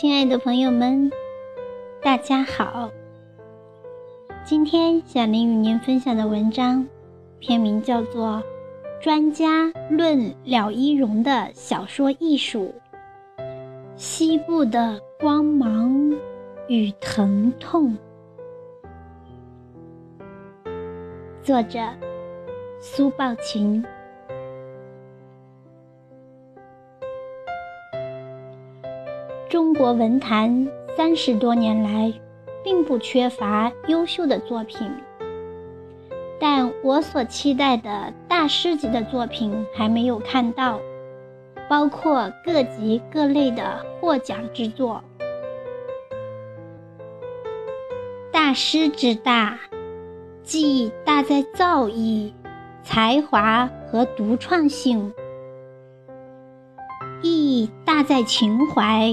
亲爱的朋友们，大家好。今天小林与您分享的文章，篇名叫做《专家论了一绒的小说艺术：西部的光芒与疼痛》，作者苏抱琴。中国文坛三十多年来，并不缺乏优秀的作品，但我所期待的大师级的作品还没有看到，包括各级各类的获奖之作。大师之大，既大在造诣、才华和独创性，亦大在情怀。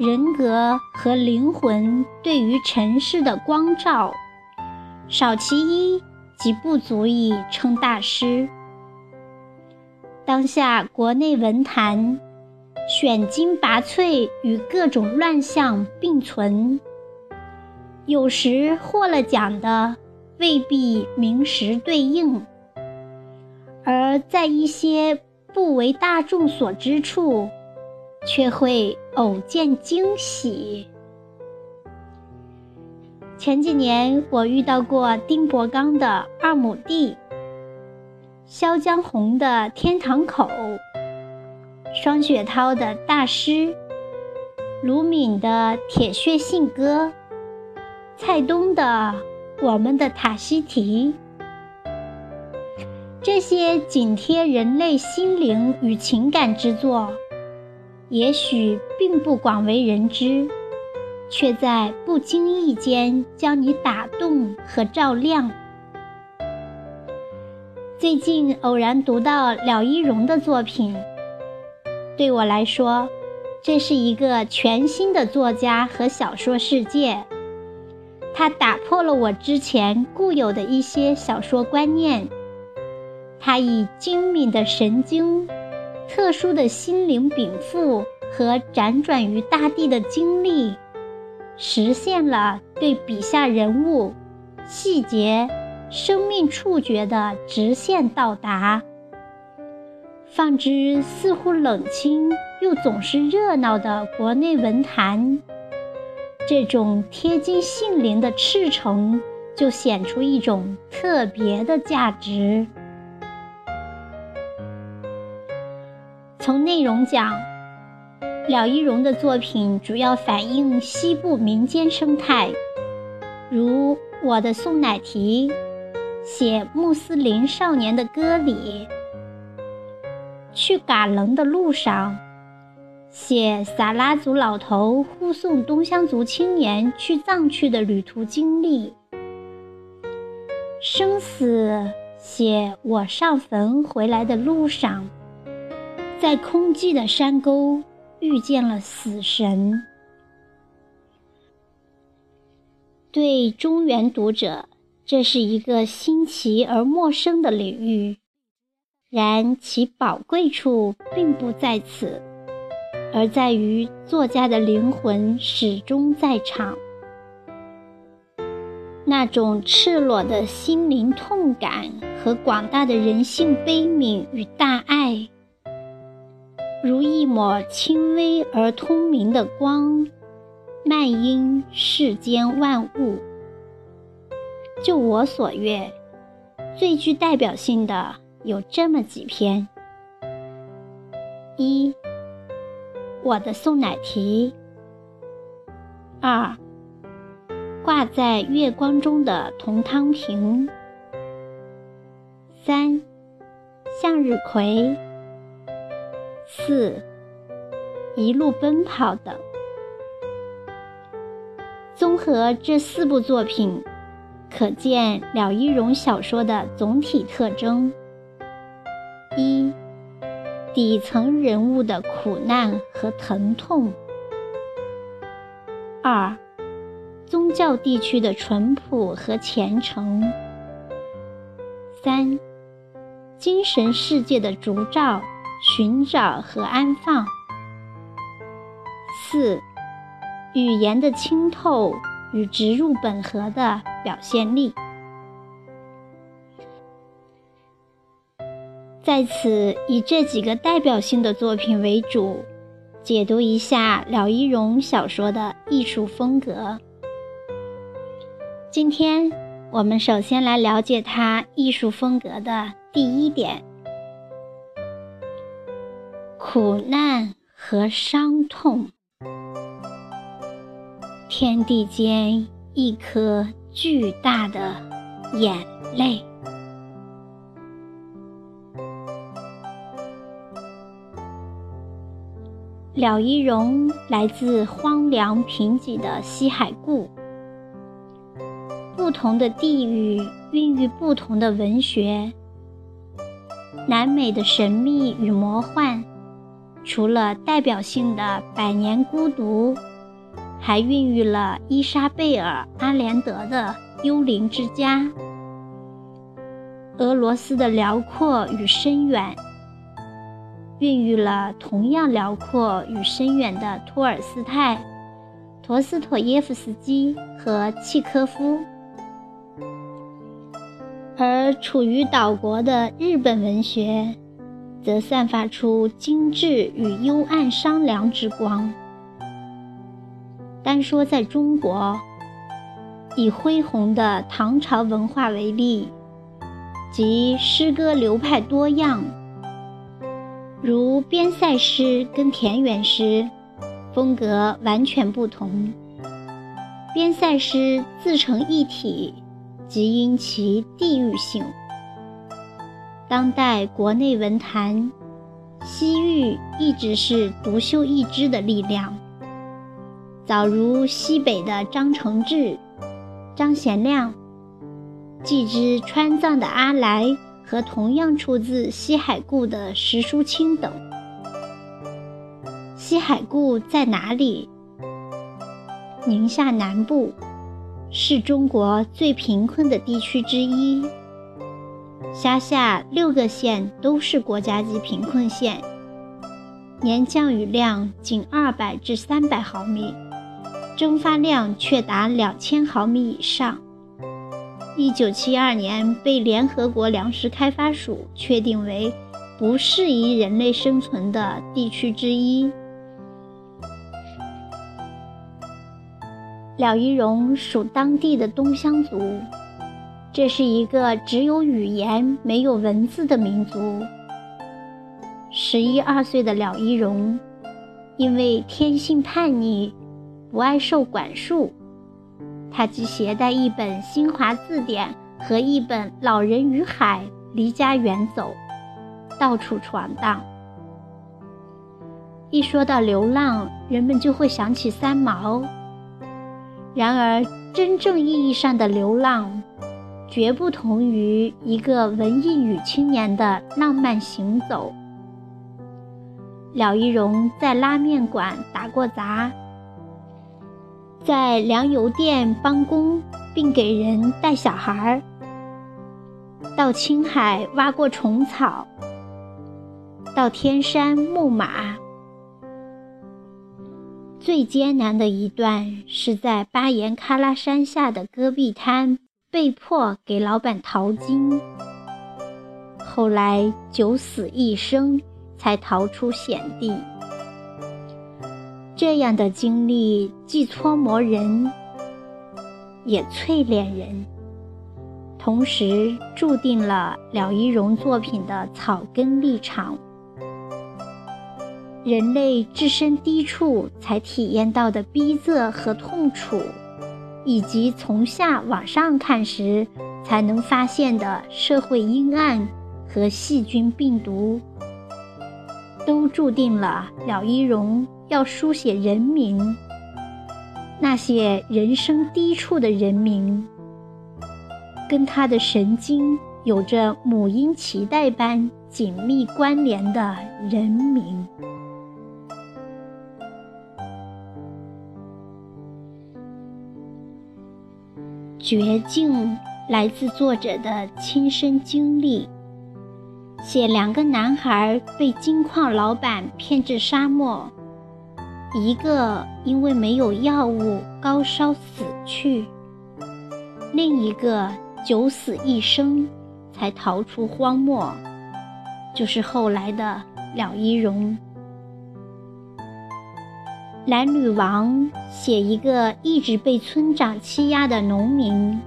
人格和灵魂对于尘世的光照，少其一即不足以称大师。当下国内文坛选精拔萃与各种乱象并存，有时获了奖的未必名实对应，而在一些不为大众所知处。却会偶见惊喜。前几年，我遇到过丁伯刚的《二亩地》，萧江红的《天堂口》，双雪涛的大师，卢敏的《铁血信鸽》，蔡东的《我们的塔西提》，这些紧贴人类心灵与情感之作。也许并不广为人知，却在不经意间将你打动和照亮。最近偶然读到了一荣的作品，对我来说，这是一个全新的作家和小说世界。他打破了我之前固有的一些小说观念，他以精敏的神经。特殊的心灵禀赋和辗转于大地的经历，实现了对笔下人物、细节、生命触觉的直线到达。放之似乎冷清又总是热闹的国内文坛，这种贴近性灵的赤诚，就显出一种特别的价值。从内容讲，了一荣的作品主要反映西部民间生态，如《我的送奶提》写穆斯林少年的歌里，去嘎楞的路上写撒拉族老头护送东乡族青年去藏区的旅途经历，生死写我上坟回来的路上。在空寂的山沟遇见了死神。对中原读者，这是一个新奇而陌生的领域，然其宝贵处并不在此，而在于作家的灵魂始终在场，那种赤裸的心灵痛感和广大的人性悲悯与大爱。如一抹轻微而通明的光，漫映世间万物。就我所阅，最具代表性的有这么几篇：一、我的送奶提；二、挂在月光中的铜汤瓶；三、向日葵。四，一路奔跑等。综合这四部作品，可见了一荣小说的总体特征：一，底层人物的苦难和疼痛；二，宗教地区的淳朴和虔诚；三，精神世界的烛照。寻找和安放。四，语言的清透与直入本核的表现力。在此，以这几个代表性的作品为主，解读一下廖一荣小说的艺术风格。今天我们首先来了解他艺术风格的第一点：苦难和伤痛。天地间一颗巨大的眼泪。廖一荣来自荒凉贫瘠的西海固，不同的地域孕育不同的文学。南美的神秘与魔幻，除了代表性的《百年孤独》，还孕育了伊莎贝尔·阿连德的《幽灵之家》。俄罗斯的辽阔与深远。孕育了同样辽阔与深远的托尔斯泰、陀思妥耶夫斯基和契科夫，而处于岛国的日本文学，则散发出精致与幽暗伤凉之光。单说在中国，以恢宏的唐朝文化为例，即诗歌流派多样。如边塞诗跟田园诗，风格完全不同。边塞诗自成一体，即因其地域性。当代国内文坛，西域一直是独秀一枝的力量。早如西北的张承志、张贤亮，继之川藏的阿来。和同样出自西海固的石书清等。西海固在哪里？宁夏南部，是中国最贫困的地区之一。辖下六个县都是国家级贫困县，年降雨量仅二百至三百毫米，蒸发量却达两千毫米以上。一九七二年，被联合国粮食开发署确定为不适宜人类生存的地区之一。廖一荣属当地的东乡族，这是一个只有语言没有文字的民族。十一二岁的廖一荣，因为天性叛逆，不爱受管束。他即携带一本新华字典和一本《老人与海》，离家远走，到处闯荡。一说到流浪，人们就会想起三毛。然而，真正意义上的流浪，绝不同于一个文艺女青年的浪漫行走。廖一荣在拉面馆打过杂。在粮油店帮工，并给人带小孩儿；到青海挖过虫草；到天山牧马。最艰难的一段是在巴颜喀拉山下的戈壁滩，被迫给老板淘金，后来九死一生才逃出险地。这样的经历既搓磨人，也淬炼人，同时注定了了一荣作品的草根立场。人类置身低处才体验到的逼仄和痛楚，以及从下往上看时才能发现的社会阴暗和细菌病毒，都注定了了一荣。要书写人名，那些人生低处的人名，跟他的神经有着母婴脐带般紧密关联的人名。绝境来自作者的亲身经历，写两个男孩被金矿老板骗至沙漠。一个因为没有药物高烧死去，另一个九死一生才逃出荒漠，就是后来的了一荣。蓝女王写一个一直被村长欺压的农民，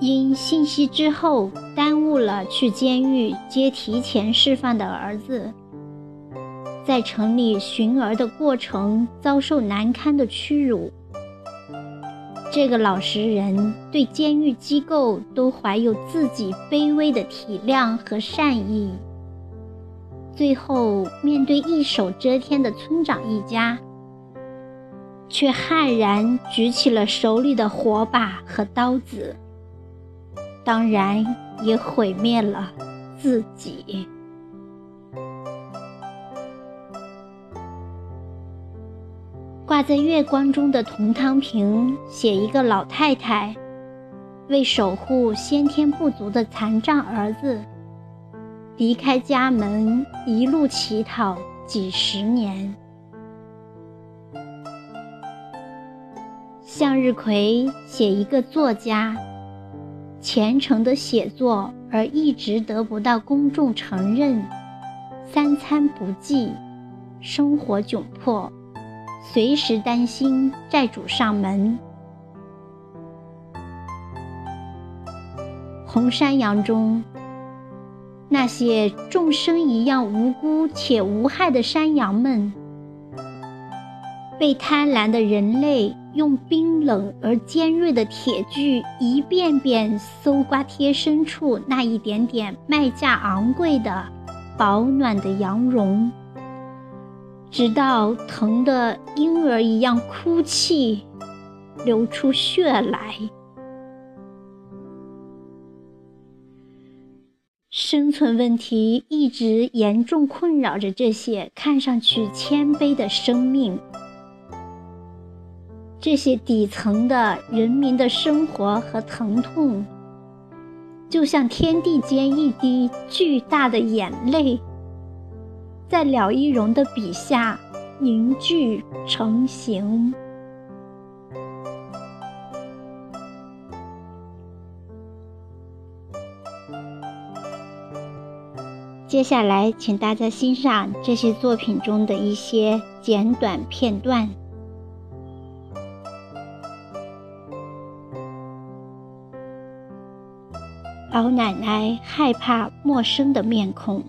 因信息之后耽误了去监狱接提前释放的儿子，在城里寻儿的过程遭受难堪的屈辱。这个老实人对监狱机构都怀有自己卑微的体谅和善意。最后，面对一手遮天的村长一家，却悍然举起了手里的火把和刀子，当然也毁灭了自己。挂在月光中的铜汤瓶，写一个老太太为守护先天不足的残障儿子。离开家门，一路乞讨几十年。向日葵写一个作家，虔诚的写作而一直得不到公众承认，三餐不济，生活窘迫，随时担心债主上门。红山羊中。那些众生一样无辜且无害的山羊们，被贪婪的人类用冰冷而尖锐的铁锯一遍遍搜刮贴身处那一点点卖价昂贵的保暖的羊绒，直到疼得婴儿一样哭泣，流出血来。生存问题一直严重困扰着这些看上去谦卑的生命，这些底层的人民的生活和疼痛，就像天地间一滴巨大的眼泪，在了一荣的笔下凝聚成形。接下来，请大家欣赏这些作品中的一些简短片段。老奶奶害怕陌生的面孔，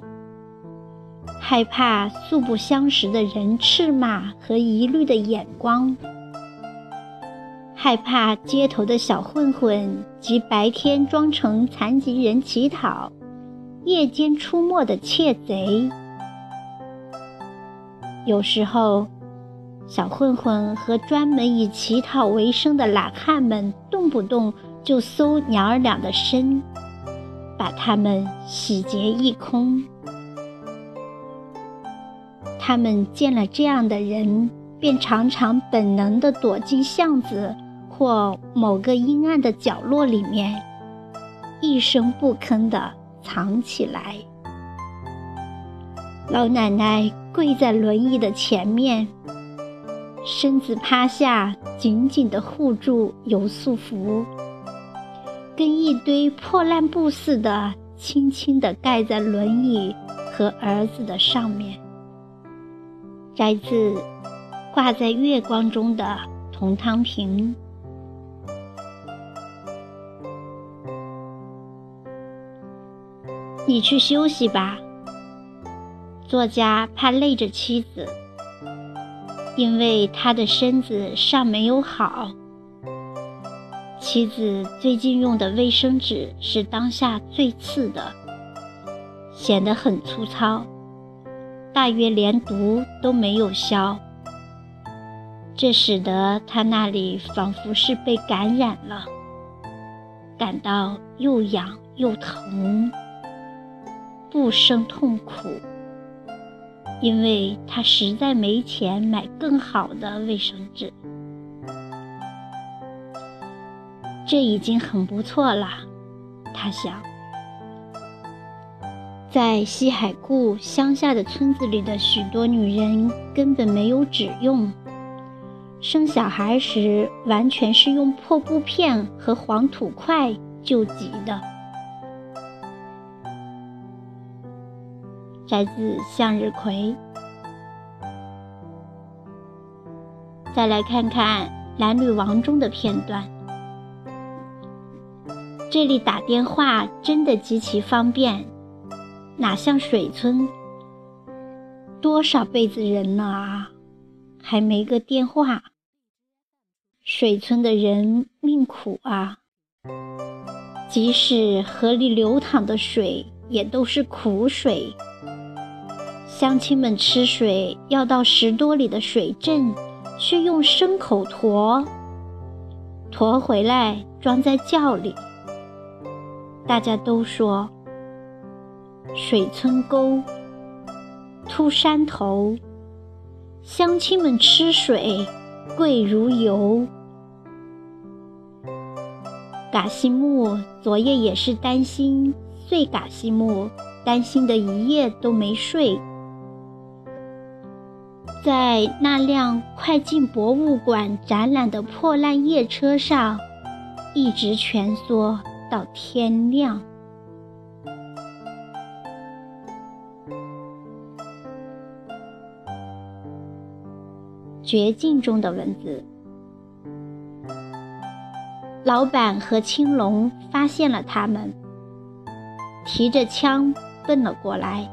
害怕素不相识的人斥骂和疑虑的眼光，害怕街头的小混混及白天装成残疾人乞讨。夜间出没的窃贼，有时候，小混混和专门以乞讨为生的懒汉们，动不动就搜娘儿俩的身，把他们洗劫一空。他们见了这样的人，便常常本能地躲进巷子或某个阴暗的角落里面，一声不吭的。藏起来。老奶奶跪在轮椅的前面，身子趴下，紧紧地护住游素服，跟一堆破烂布似的，轻轻地盖在轮椅和儿子的上面。摘自《挂在月光中的铜汤瓶》。你去休息吧。作家怕累着妻子，因为他的身子尚没有好。妻子最近用的卫生纸是当下最次的，显得很粗糙，大约连毒都没有消。这使得他那里仿佛是被感染了，感到又痒又疼。不生痛苦，因为他实在没钱买更好的卫生纸。这已经很不错了，他想。在西海固乡下的村子里的许多女人根本没有纸用，生小孩时完全是用破布片和黄土块救急的。摘自向日葵。再来看看《蓝女王》中的片段，这里打电话真的极其方便，哪像水村，多少辈子人了啊，还没个电话。水村的人命苦啊，即使河里流淌的水也都是苦水，乡亲们吃水要到十多里的水镇。去用牲口驮，驮回来装在窖里。大家都说，水村沟，秃山头，乡亲们吃水贵如油。嘎西木昨夜也是担心，碎嘎西木担心的一夜都没睡。在那辆快进博物馆展览的破烂夜车上，一直蜷缩到天亮。绝境中的蚊子，老板和青龙发现了他们，提着枪奔了过来。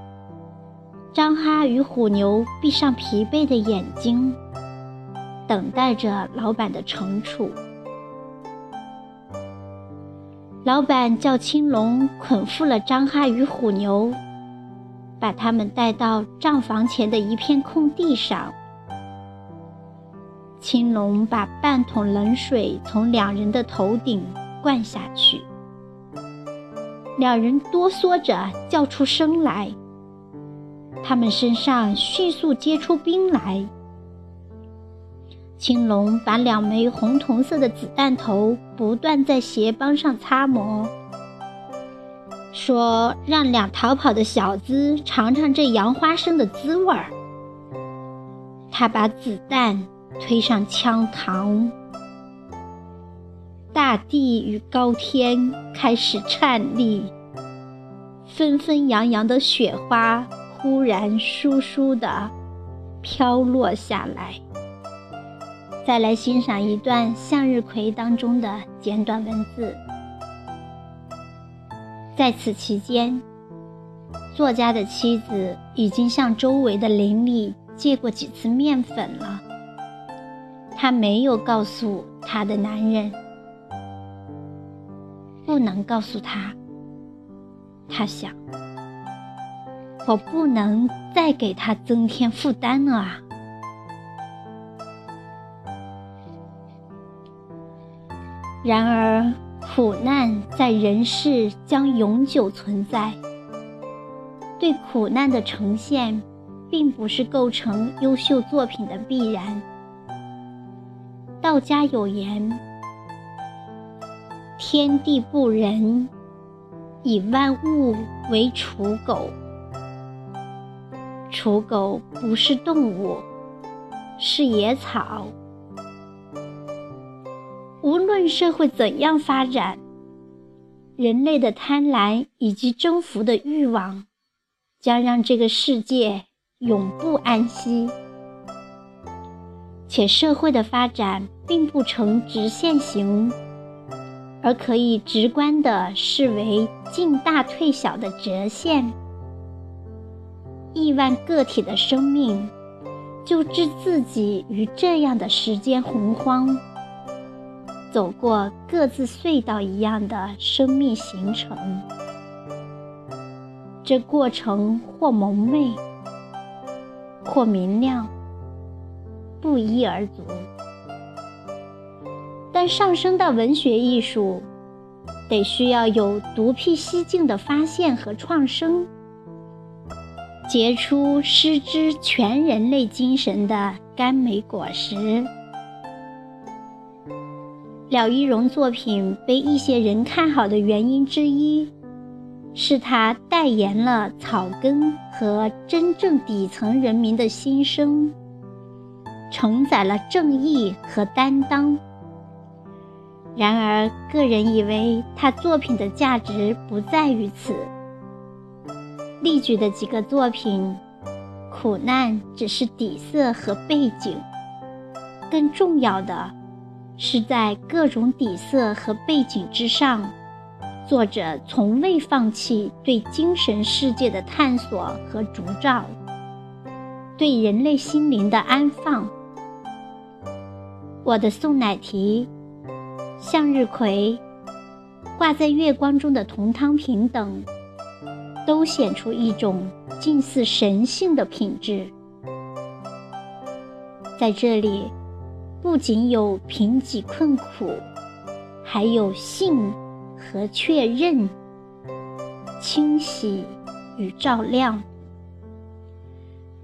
张哈与虎牛闭上疲惫的眼睛，等待着老板的惩处。老板叫青龙捆缚了张哈与虎牛，把他们带到账房前的一片空地上。青龙把半桶冷水从两人的头顶灌下去，两人哆嗦着叫出声来。他们身上迅速结出冰来。青龙把两枚红铜色的子弹头不断在鞋帮上擦磨，说：“让两逃跑的小子尝尝这洋花生的滋味儿。”他把子弹推上枪膛，大地与高天开始颤栗，纷纷扬扬的雪花。忽然，疏疏的飘落下来。再来欣赏一段向日葵当中的简短文字。在此期间，作家的妻子已经向周围的邻里借过几次面粉了。他没有告诉他的男人，不能告诉他。他想。我不能再给他增添负担了啊！然而，苦难在人世将永久存在。对苦难的呈现，并不是构成优秀作品的必然。道家有言：“天地不仁，以万物为刍狗。”刍狗不是动物，是野草。无论社会怎样发展，人类的贪婪以及征服的欲望，将让这个世界永不安息。且社会的发展并不呈直线型，而可以直观地视为进大退小的折线。亿万个体的生命，就置自己于这样的时间洪荒，走过各自隧道一样的生命行程。这过程或蒙昧，或明亮，不一而足。但上升到文学艺术，得需要有独辟蹊径的发现和创生。结出诗之全人类精神的甘美果实。廖一荣作品被一些人看好的原因之一，是他代言了草根和真正底层人民的心声，承载了正义和担当。然而，个人以为他作品的价值不在于此。例举的几个作品，苦难只是底色和背景，更重要的是在各种底色和背景之上，作者从未放弃对精神世界的探索和烛照，对人类心灵的安放。我的宋乃提。向日葵、挂在月光中的铜汤瓶等，都显出一种近似神性的品质。在这里，不仅有贫瘠困苦，还有信和确认、清洗与照亮。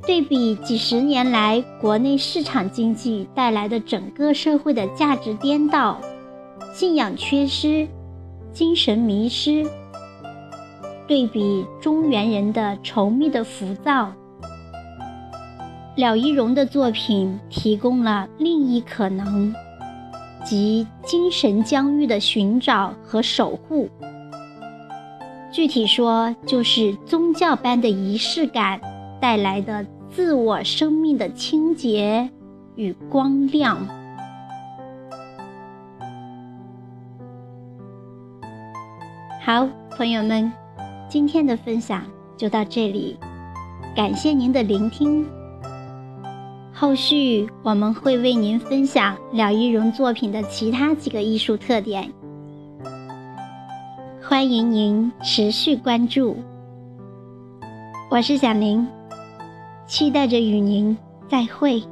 对比几十年来国内市场经济带来的整个社会的价值颠倒。信仰缺失，精神迷失。对比中原人的稠密的浮躁，廖一荣的作品提供了另一可能，即精神疆域的寻找和守护。具体说，就是宗教般的仪式感带来的自我生命的清洁与光亮。好，朋友们，今天的分享就到这里，感谢您的聆听。后续我们会为您分享廖一荣作品的其他几个艺术特点，欢迎您持续关注。我是小林，期待着与您再会。